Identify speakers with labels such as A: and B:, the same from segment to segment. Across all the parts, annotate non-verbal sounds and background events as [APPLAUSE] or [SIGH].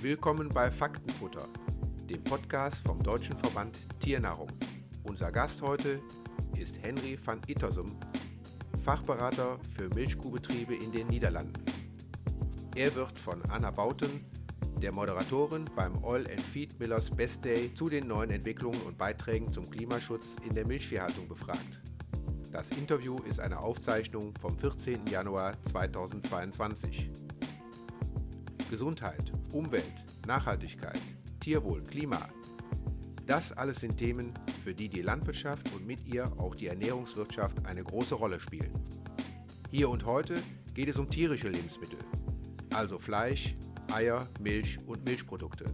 A: Willkommen bei Faktenfutter, dem Podcast vom Deutschen Verband Tiernahrung. Unser Gast heute ist Henry van Ittersum, Fachberater für Milchkuhbetriebe in den Niederlanden. Er wird von Anna Bauten, der Moderatorin beim Oil and Feed Millers Best Day, zu den neuen Entwicklungen und Beiträgen zum Klimaschutz in der Milchviehhaltung befragt. Das Interview ist eine Aufzeichnung vom 14. Januar 2022. Gesundheit, Umwelt, Nachhaltigkeit, Tierwohl, Klima. Das alles sind Themen, für die die Landwirtschaft und mit ihr auch die Ernährungswirtschaft eine große Rolle spielen. Hier und heute geht es um tierische Lebensmittel, also Fleisch, Eier, Milch und Milchprodukte.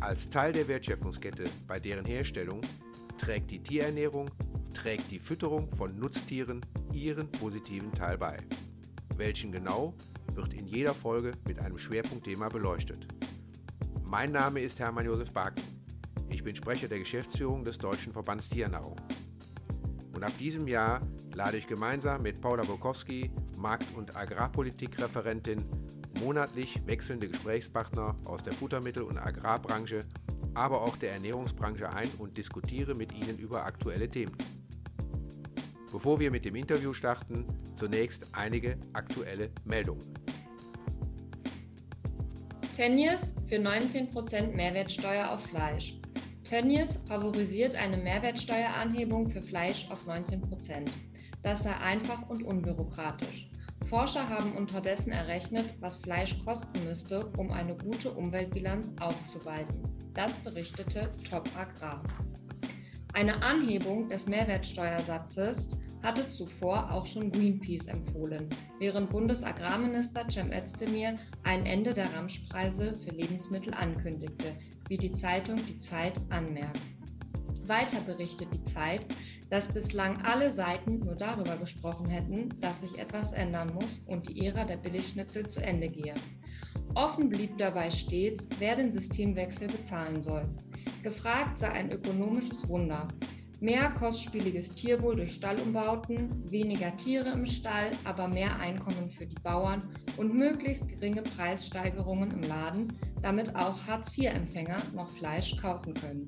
A: Als Teil der Wertschöpfungskette bei deren Herstellung trägt die Tierernährung trägt die Fütterung von Nutztieren ihren positiven Teil bei. Welchen genau, wird in jeder Folge mit einem Schwerpunktthema beleuchtet. Mein Name ist Hermann Josef Baken. Ich bin Sprecher der Geschäftsführung des Deutschen Verbands Tiernahrung. Und ab diesem Jahr lade ich gemeinsam mit Paula Bokowski, Markt- und Agrarpolitikreferentin, monatlich wechselnde Gesprächspartner aus der Futtermittel- und Agrarbranche, aber auch der Ernährungsbranche ein und diskutiere mit ihnen über aktuelle Themen. Bevor wir mit dem Interview starten, zunächst einige aktuelle Meldungen.
B: Tönnies für 19% Mehrwertsteuer auf Fleisch. Tönnies favorisiert eine Mehrwertsteueranhebung für Fleisch auf 19%. Das sei einfach und unbürokratisch. Forscher haben unterdessen errechnet, was Fleisch kosten müsste, um eine gute Umweltbilanz aufzuweisen. Das berichtete Top Agrar. Eine Anhebung des Mehrwertsteuersatzes hatte zuvor auch schon Greenpeace empfohlen, während Bundesagrarminister Cem Özdemir ein Ende der Ramschpreise für Lebensmittel ankündigte, wie die Zeitung Die Zeit anmerkt. Weiter berichtet die Zeit, dass bislang alle Seiten nur darüber gesprochen hätten, dass sich etwas ändern muss und die Ära der Billigschnitzel zu Ende gehe. Offen blieb dabei stets, wer den Systemwechsel bezahlen soll. Gefragt sei ein ökonomisches Wunder. Mehr kostspieliges Tierwohl durch Stallumbauten, weniger Tiere im Stall, aber mehr Einkommen für die Bauern und möglichst geringe Preissteigerungen im Laden, damit auch Hartz-IV-Empfänger noch Fleisch kaufen können.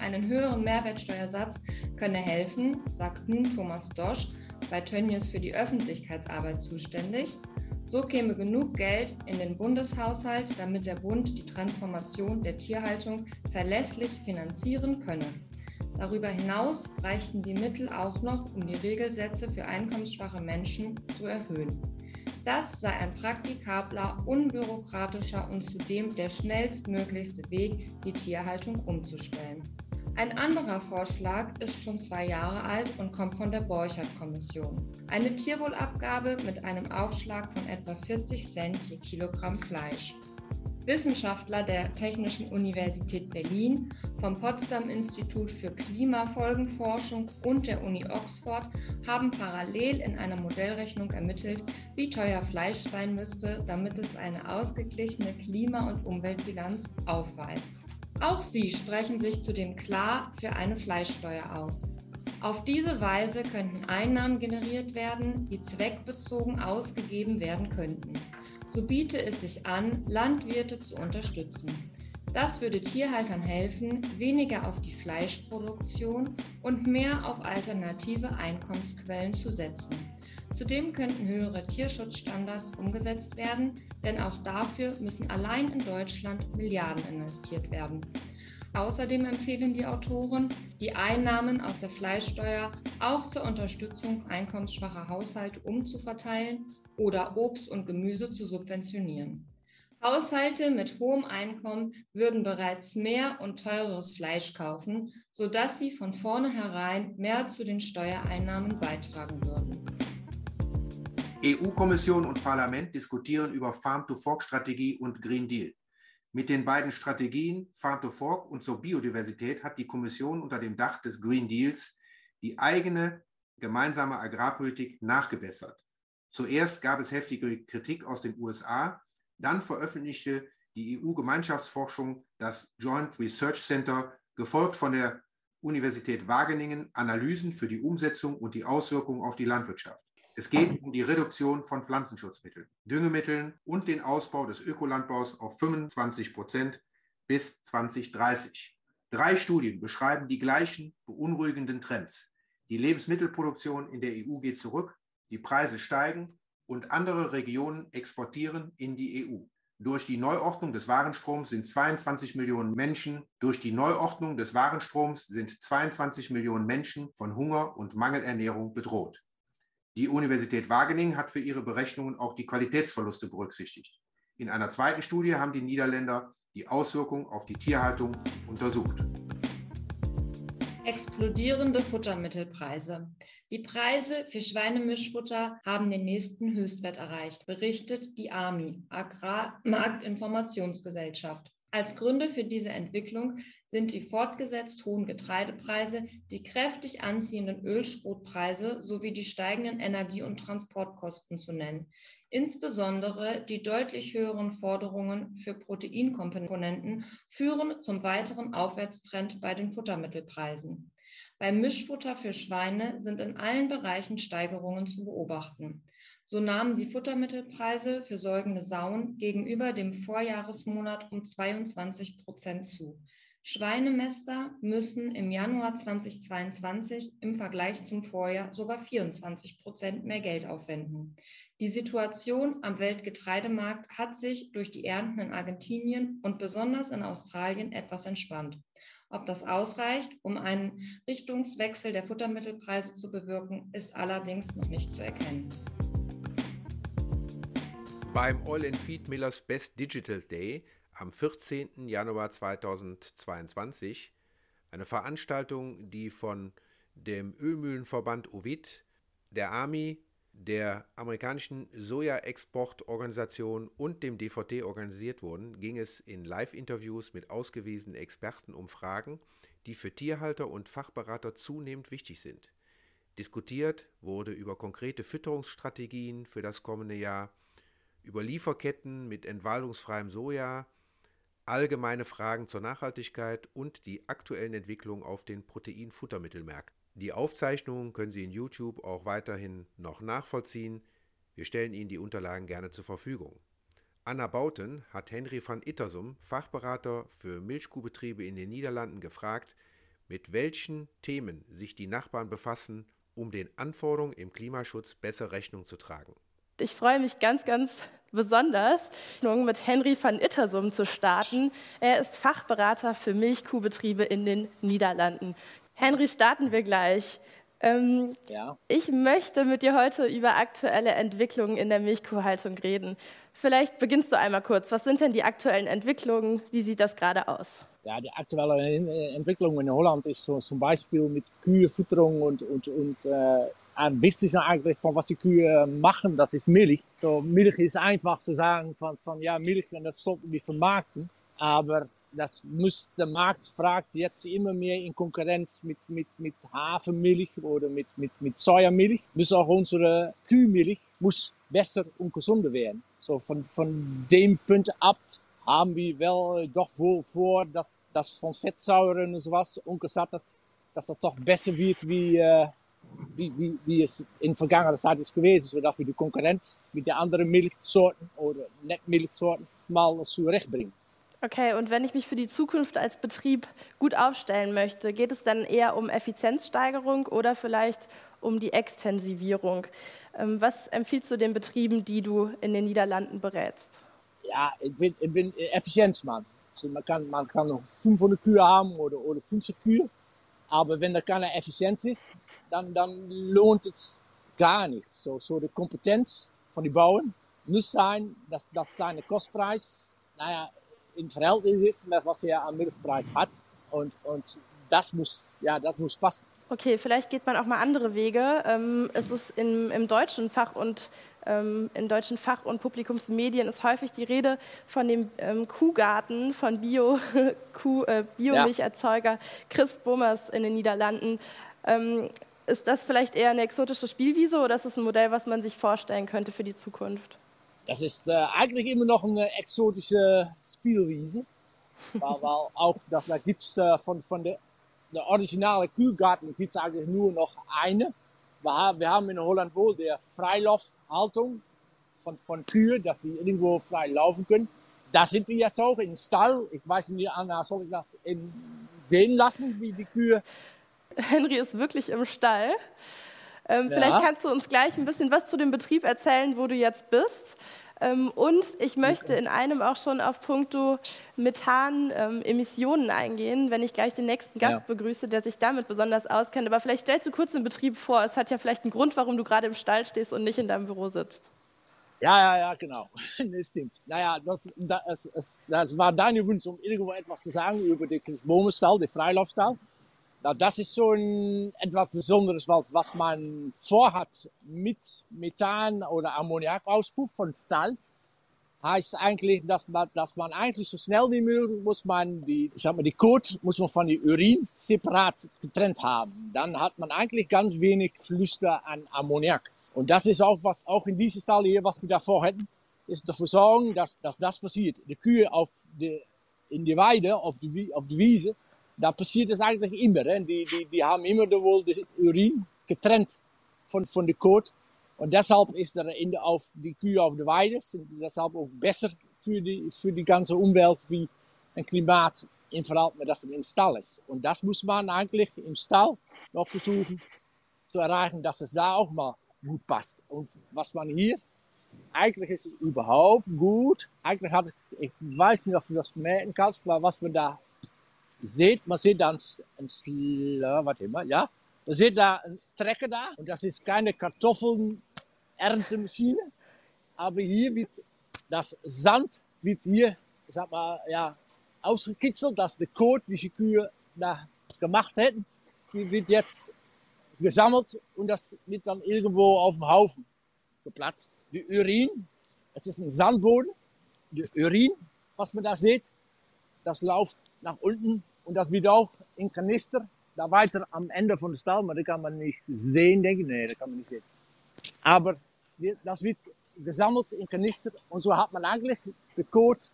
B: Einen höheren Mehrwertsteuersatz könne helfen, sagt nun Thomas Dosch, bei Tönnies für die Öffentlichkeitsarbeit zuständig. So käme genug Geld in den Bundeshaushalt, damit der Bund die Transformation der Tierhaltung verlässlich finanzieren könne. Darüber hinaus reichten die Mittel auch noch, um die Regelsätze für einkommensschwache Menschen zu erhöhen. Das sei ein praktikabler, unbürokratischer und zudem der schnellstmöglichste Weg, die Tierhaltung umzustellen. Ein anderer Vorschlag ist schon zwei Jahre alt und kommt von der Borchert-Kommission. Eine Tierwohlabgabe mit einem Aufschlag von etwa 40 Cent je Kilogramm Fleisch. Wissenschaftler der Technischen Universität Berlin, vom Potsdam Institut für Klimafolgenforschung und der Uni Oxford haben parallel in einer Modellrechnung ermittelt, wie teuer Fleisch sein müsste, damit es eine ausgeglichene Klima- und Umweltbilanz aufweist. Auch sie sprechen sich zudem klar für eine Fleischsteuer aus. Auf diese Weise könnten Einnahmen generiert werden, die zweckbezogen ausgegeben werden könnten so biete es sich an, Landwirte zu unterstützen. Das würde Tierhaltern helfen, weniger auf die Fleischproduktion und mehr auf alternative Einkommensquellen zu setzen. Zudem könnten höhere Tierschutzstandards umgesetzt werden, denn auch dafür müssen allein in Deutschland Milliarden investiert werden. Außerdem empfehlen die Autoren, die Einnahmen aus der Fleischsteuer auch zur Unterstützung einkommensschwacher Haushalte umzuverteilen oder Obst und Gemüse zu subventionieren. Haushalte mit hohem Einkommen würden bereits mehr und teureres Fleisch kaufen, sodass sie von vornherein mehr zu den Steuereinnahmen beitragen würden.
A: EU-Kommission und Parlament diskutieren über Farm-to-Fork-Strategie und Green Deal. Mit den beiden Strategien Farm to Fork und zur Biodiversität hat die Kommission unter dem Dach des Green Deals die eigene gemeinsame Agrarpolitik nachgebessert. Zuerst gab es heftige Kritik aus den USA, dann veröffentlichte die EU-Gemeinschaftsforschung das Joint Research Center, gefolgt von der Universität Wageningen, Analysen für die Umsetzung und die Auswirkungen auf die Landwirtschaft. Es geht um die Reduktion von Pflanzenschutzmitteln, Düngemitteln und den Ausbau des Ökolandbaus auf 25 Prozent bis 2030. Drei Studien beschreiben die gleichen beunruhigenden Trends. Die Lebensmittelproduktion in der EU geht zurück, die Preise steigen und andere Regionen exportieren in die EU. Durch die Neuordnung des Warenstroms sind 22 Millionen Menschen, durch die Neuordnung des Warenstroms sind 22 Millionen Menschen von Hunger und Mangelernährung bedroht. Die Universität Wageningen hat für ihre Berechnungen auch die Qualitätsverluste berücksichtigt. In einer zweiten Studie haben die Niederländer die Auswirkungen auf die Tierhaltung untersucht.
B: Explodierende Futtermittelpreise. Die Preise für Schweinemischfutter haben den nächsten Höchstwert erreicht, berichtet die AMI, Agrarmarktinformationsgesellschaft. Als Gründe für diese Entwicklung sind die fortgesetzt hohen Getreidepreise, die kräftig anziehenden Ölschrotpreise sowie die steigenden Energie- und Transportkosten zu nennen. Insbesondere die deutlich höheren Forderungen für Proteinkomponenten führen zum weiteren Aufwärtstrend bei den Futtermittelpreisen. Beim Mischfutter für Schweine sind in allen Bereichen Steigerungen zu beobachten. So nahmen die Futtermittelpreise für säugende Sauen gegenüber dem Vorjahresmonat um 22 Prozent zu. Schweinemester müssen im Januar 2022 im Vergleich zum Vorjahr sogar 24 Prozent mehr Geld aufwenden. Die Situation am Weltgetreidemarkt hat sich durch die Ernten in Argentinien und besonders in Australien etwas entspannt. Ob das ausreicht, um einen Richtungswechsel der Futtermittelpreise zu bewirken, ist allerdings noch nicht zu erkennen.
A: Beim Oil and Feed Millers Best Digital Day am 14. Januar 2022, eine Veranstaltung, die von dem Ölmühlenverband Ovid, der AMI, der amerikanischen Soja-Exportorganisation und dem DVT organisiert wurden, ging es in Live-Interviews mit ausgewiesenen Experten um Fragen, die für Tierhalter und Fachberater zunehmend wichtig sind. Diskutiert wurde über konkrete Fütterungsstrategien für das kommende Jahr, über Lieferketten mit entwaldungsfreiem Soja, allgemeine Fragen zur Nachhaltigkeit und die aktuellen Entwicklungen auf den Proteinfuttermittelmärkten. Die Aufzeichnungen können Sie in YouTube auch weiterhin noch nachvollziehen. Wir stellen Ihnen die Unterlagen gerne zur Verfügung. Anna Bauten hat Henry van Ittersum, Fachberater für Milchkuhbetriebe in den Niederlanden, gefragt, mit welchen Themen sich die Nachbarn befassen, um den Anforderungen im Klimaschutz besser Rechnung zu tragen.
C: Ich freue mich ganz, ganz besonders, mit Henry van Ittersum zu starten. Er ist Fachberater für Milchkuhbetriebe in den Niederlanden. Henry, starten wir gleich. Ähm, ja. Ich möchte mit dir heute über aktuelle Entwicklungen in der Milchkuhhaltung reden. Vielleicht beginnst du einmal kurz. Was sind denn die aktuellen Entwicklungen? Wie sieht das gerade aus?
D: Ja, die aktuelle Entwicklung in Holland ist so, zum Beispiel mit Kühefütterung und, und, und äh, am wichtigsten eigentlich von was die Kühe machen, das ist Milch. So, Milch ist einfach zu sagen von, von ja, Milch und das sollten wir vermarkten. Aber das muss, Markt fragt jetzt immer mehr in Konkurrenz mit, mit, mit Hafermilch oder mit, mit, mit Sojamilch. Muss auch unsere Kühlmilch muss besser und gesunder werden. So von, von dem Punkt ab haben wir wel doch wohl vor, dass das von Fettsäuren und sowas umgesattelt, dass das doch besser wird wie, äh, wie, wie, wie es in vergangener Zeit ist gewesen, sodass wir die Konkurrenz mit den anderen Milchsorten oder Nettmilchsorten mal zurechtbringen.
C: Okay, und wenn ich mich für die Zukunft als Betrieb gut aufstellen möchte, geht es dann eher um Effizienzsteigerung oder vielleicht um die Extensivierung? Ähm, was empfiehlst du den Betrieben, die du in den Niederlanden berätst?
D: Ja, ich bin, ich bin Effizienzmann. Also man, kann, man kann noch 500 Kühe haben oder, oder 50 Kühe, aber wenn da keine Effizienz ist, dann, dann lohnt es gar nicht. So, so die Kompetenz von den Bauern muss sein, dass, dass seine Kostpreis, naja, in Verhältnis ist, was er am Milchpreis hat. Und, und das, muss, ja, das muss passen.
C: Okay, vielleicht geht man auch mal andere Wege. Ähm, es ist im, im deutschen Fach und ähm, in deutschen Fach- und Publikumsmedien ist häufig die Rede von dem ähm, Kuhgarten von Bio, [LAUGHS] Kuh, äh, Biomilcherzeuger ja. Chris Bummers in den Niederlanden. Ähm, ist das vielleicht eher eine exotische Spielwiese oder ist es ein Modell, was man sich vorstellen könnte für die Zukunft?
D: Das ist äh, eigentlich immer noch eine exotische Spielwiese. weil, weil auch das, da gibt's äh, von, von der, der originale Kühlgarten gibt's eigentlich nur noch eine. wir haben in Holland wohl der Freilaufhaltung von, von Kühe, dass sie irgendwo frei laufen können. Da sind wir jetzt auch im Stall. Ich weiß nicht, Anna, soll ich das sehen lassen, wie die Kühe?
C: Henry ist wirklich im Stall. Ähm, ja. Vielleicht kannst du uns gleich ein bisschen was zu dem Betrieb erzählen, wo du jetzt bist. Ähm, und ich möchte in einem auch schon auf Punkto Methan-Emissionen ähm, eingehen, wenn ich gleich den nächsten Gast ja. begrüße, der sich damit besonders auskennt. Aber vielleicht stellst du kurz den Betrieb vor. Es hat ja vielleicht einen Grund, warum du gerade im Stall stehst und nicht in deinem Büro sitzt.
D: Ja, ja, ja, genau. [LAUGHS] das stimmt. Naja, das, das, das, das war dein Wunsch, um irgendwo etwas zu sagen über den Bomenstall, den Freilaufstall. Nou, das ist schon etwas Besonderes, was, was man vorhat mit Methan oder Ammoniakauspuff von Stall. Heißt eigentlich, dass man, dass man eigentlich so schnell wie möglich muss man die, ich sag mal, die Kot muss man von die Urin separat getrennt haben. Dann hat man eigentlich ganz wenig Flüster an Ammoniak. Und das ist auch was, auch in diesem Stall hier, was wir davor hätten, ist dafür sorgen, dass, dass das passiert. Die Kühe auf die, in die Weide, auf die, auf die Wiese, da passiert es eigentlich immer. Hè. Die, die, die haben immer wohl die Urin getrennt von, von der Kot. Und deshalb ist er in der, auf die Kühe auf der Weide, sind deshalb auch besser für die, für die ganze Umwelt wie ein Klimaat in Verhältnis, dass er im Stall ist. Und das muss man eigentlich im Stall noch versuchen zu erreichen, dass es da auch mal gut passt. Und was man hier, eigentlich ist es überhaupt gut. Eigentlich hat es, ich weiß nicht, ob du das merken kannst, aber was man da sieht, man sieht dann ein, ein warte mal, ja, man sieht da einen Trecker da und das ist keine Kartoffeln-Erntemaschine, aber hier wird das Sand wird hier, sag mal, ja, ausgekitzelt, dass der Kot, die die Kühe da gemacht hätten, die wird jetzt gesammelt und das wird dann irgendwo auf dem Haufen geplatzt. Die Urin, es ist ein Sandboden, die Urin, was man da sieht, das läuft nach unten und das wird auch in Kanister, da weiter am Ende von der Stall, aber das kann man nicht sehen, denke ich. Nee, das kann man nicht sehen. Aber das wird gesammelt in Kanister und so hat man eigentlich die Kot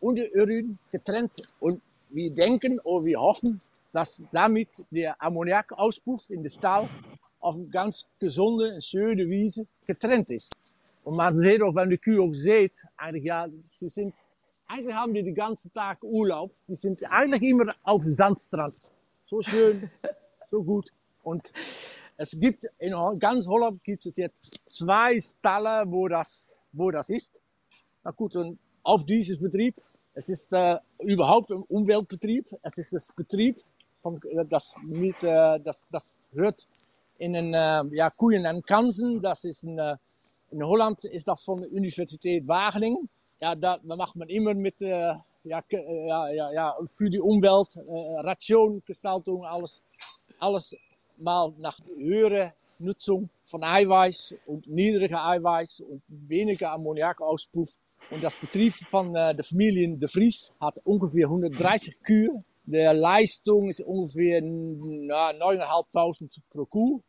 D: und die Urin getrennt. Und wir denken oder wir hoffen, dass damit der Ammoniakauspuff in der Stall auf eine ganz gesunde, schöne Wiese getrennt ist. Und man sieht auch, wenn die Kühe auch sieht, eigentlich ja, sie sind, eigentlich haben die den ganzen Tag Urlaub. Die sind eigentlich immer auf Sandstrand. So schön, so gut. Und es gibt in ganz Holland gibt es jetzt zwei Stalle, wo das, wo das ist. Na gut, und auf dieses Betrieb, es ist äh, überhaupt ein Umweltbetrieb. Es ist das Betrieb von, das, mit, äh, das, das hört in den äh, ja, Koeien en Kansen. Das ist in, äh, in Holland ist das von der Universität Wageningen. Ja, da macht man immer mit, äh, ja, ja, ja, ja, für die Umwelt, äh, Rationgestaltung, alles, alles mal nach höhere Nutzung von Eiweiß und niedriger Eiweiß und weniger Ammoniakauspuff. Und das Betrieb von äh, der Familie De Vries hat ungefähr 130 Kühe de Leistung ist ungefähr na, 9.500 pro Kuh.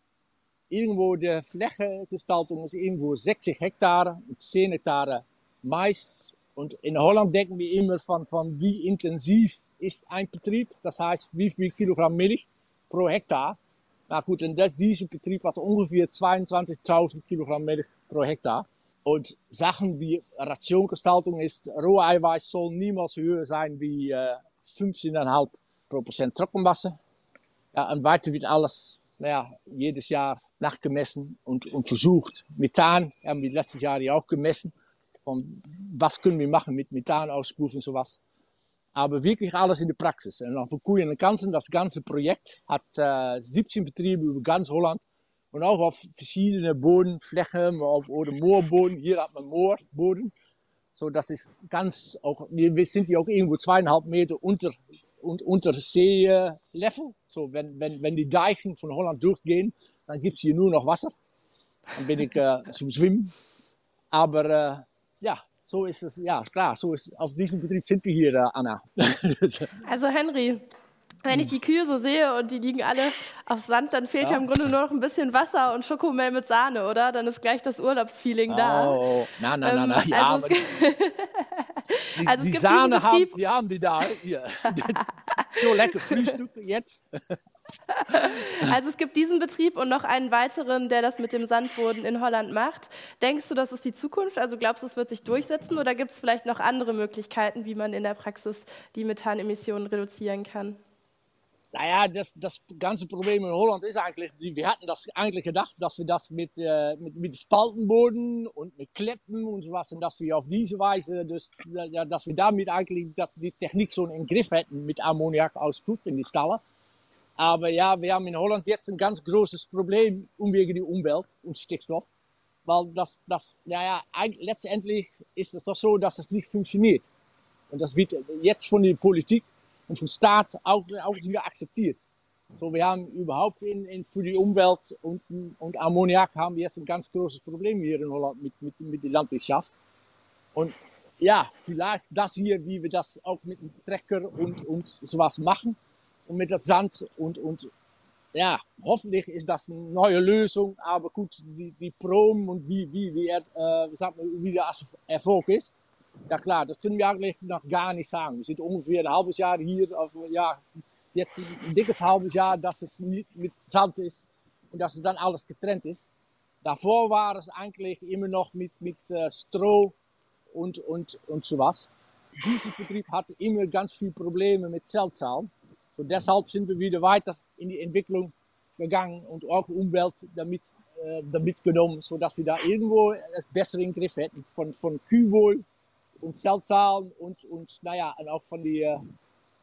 D: Irgendwo de Flächengestaltung ist irgendwo 60 Hektar und 10 Hektar Mais. Und in Holland denken wir immer von, von wie intensiv ist ein Betrieb. Das heißt, wie viel Kilogramm Milch pro Hektar. Na gut, und das, dieser Betrieb hat ungefähr 22.000 Kilogramm Milch pro Hektar. Und Sachen wie Rationgestaltung ist, rohe Eiweiß soll niemals höher sein wie äh, 15,5 Prozent Trockenmasse. Ja, und weiter wird alles naja, jedes Jahr nachgemessen und, und versucht. Methan haben wir letztes Jahr ja auch gemessen. Von was können wir machen mit Methanauspuff und sowas. Aber wirklich alles in der Praxis. Und dann für Koeien und Kansen, das ganze Projekt hat äh, 17 Betriebe über ganz Holland. Und auch auf verschiedene Bodenflächen, auf oder Moorboden. Hier hat man Moorboden. So, das ist ganz auch, wir sind hier auch irgendwo zweieinhalb Meter unter, un, unter Seelevel. So, wenn, wenn, wenn die Deichen von Holland durchgehen, dann gibt's hier nur noch Wasser. Dann bin ich äh, zum Schwimmen. Aber ja, so ist es, ja klar, so ist, auf diesem Betrieb sind wir hier, Anna. [LAUGHS]
C: also Henry, wenn ich die Kühe so sehe und die liegen alle auf Sand, dann fehlt ja, ja im Grunde nur noch ein bisschen Wasser und Schokomel mit Sahne, oder? Dann ist gleich das Urlaubsfeeling oh, da.
D: Oh, nein, nein, nein, nein. Ja,
C: also, es,
D: die, also die Sahne haben, die haben die da. Hier. [LAUGHS] so lecker Frühstück jetzt. [LAUGHS]
C: Also es gibt diesen Betrieb und noch einen weiteren, der das mit dem Sandboden in Holland macht. Denkst du, das ist die Zukunft? Also glaubst du, es wird sich durchsetzen oder gibt es vielleicht noch andere Möglichkeiten, wie man in der Praxis die Methanemissionen reduzieren kann?
D: Naja, das, das ganze Problem in Holland ist eigentlich, wir hatten das eigentlich gedacht, dass wir das mit, äh, mit, mit Spaltenboden und mit Kleppen und sowas, und dass wir auf diese Weise, dus, ja, dass wir damit eigentlich die Technik so in Griff hätten mit Ammoniakauspuff in die Stallen. Aber ja, wir haben in Holland jetzt ein ganz großes Problem wegen die Umwelt und Stickstoff. Weil das, das, naja, letztendlich ist es doch so, dass es nicht funktioniert. Und das wird jetzt von der Politik und vom Staat auch, auch nicht mehr akzeptiert. So, wir haben überhaupt in, in, für die Umwelt und, und Ammoniak haben wir jetzt ein ganz großes Problem hier in Holland mit, mit, mit der Landwirtschaft. Und ja, vielleicht das hier, wie wir das auch mit dem Trecker und, und sowas machen und mit dem Sand und, und ja, hoffentlich ist das eine neue Lösung, aber gut, die, die Prom und wie, wie, wie, er, äh, sag mal, wie der Erfolg ist, ja klar, das können wir eigentlich noch gar nicht sagen. Wir sind ungefähr ein halbes Jahr hier, also ja, jetzt ein dickes halbes Jahr, dass es nicht mit Sand ist und dass es dann alles getrennt ist. Davor war es eigentlich immer noch mit, mit äh, Stroh und, und, und sowas. Dieser Betrieb hatte immer ganz viele Probleme mit Zeltzahlen. So deshalb sind wir wieder weiter in die Entwicklung gegangen und auch Umwelt damit, äh, damit genommen, sodass wir da irgendwo es besser in den Griff hätten. Von, von Kühlwohl und Zeltzahlen und, und naja, und auch von der,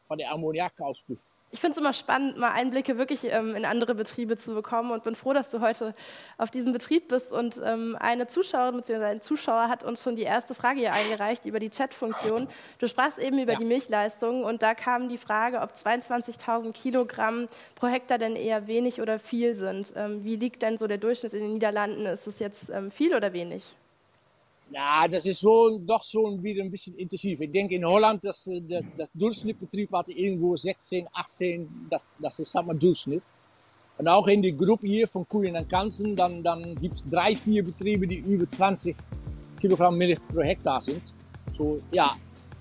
D: von der Ammoniakauspuff.
C: Ich finde es immer spannend, mal Einblicke wirklich ähm, in andere Betriebe zu bekommen und bin froh, dass du heute auf diesem Betrieb bist. Und ähm, eine Zuschauerin bzw. ein Zuschauer hat uns schon die erste Frage hier eingereicht über die Chatfunktion. Du sprachst eben über ja. die Milchleistung und da kam die Frage, ob 22.000 Kilogramm pro Hektar denn eher wenig oder viel sind. Ähm, wie liegt denn so der Durchschnitt in den Niederlanden? Ist es jetzt ähm, viel oder wenig?
D: Ja, das ist schon, doch schon wieder ein bisschen intensiv. Ich denke in Holland, dass das, das Durchschnittsbetrieb hat irgendwo 16, 18, das, das ist sag mal Durchschnitt. Und auch in die Gruppe hier von Koeien und Kanzen, dann, dann gibt es drei, vier Betriebe, die über 20 Kilogramm Milch pro Hektar sind. So, ja,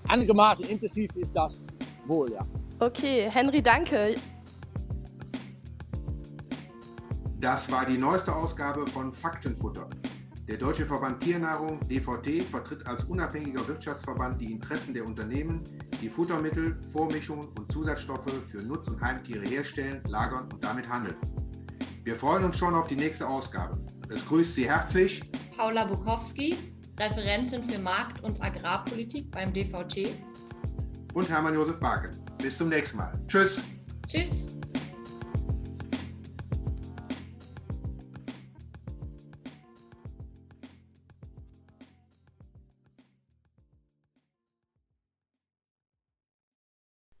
D: einigermaßen intensiv ist das wohl, ja.
C: Okay, Henry, danke.
A: Das war die neueste Ausgabe von Faktenfutter. Der Deutsche Verband Tiernahrung DVT vertritt als unabhängiger Wirtschaftsverband die Interessen der Unternehmen, die Futtermittel, Vormischungen und Zusatzstoffe für Nutz- und Heimtiere herstellen, lagern und damit handeln. Wir freuen uns schon auf die nächste Ausgabe. Es grüßt Sie herzlich
B: Paula Bukowski, Referentin für Markt- und Agrarpolitik beim DVT
A: und Hermann Josef Barke. Bis zum nächsten Mal. Tschüss.
B: Tschüss.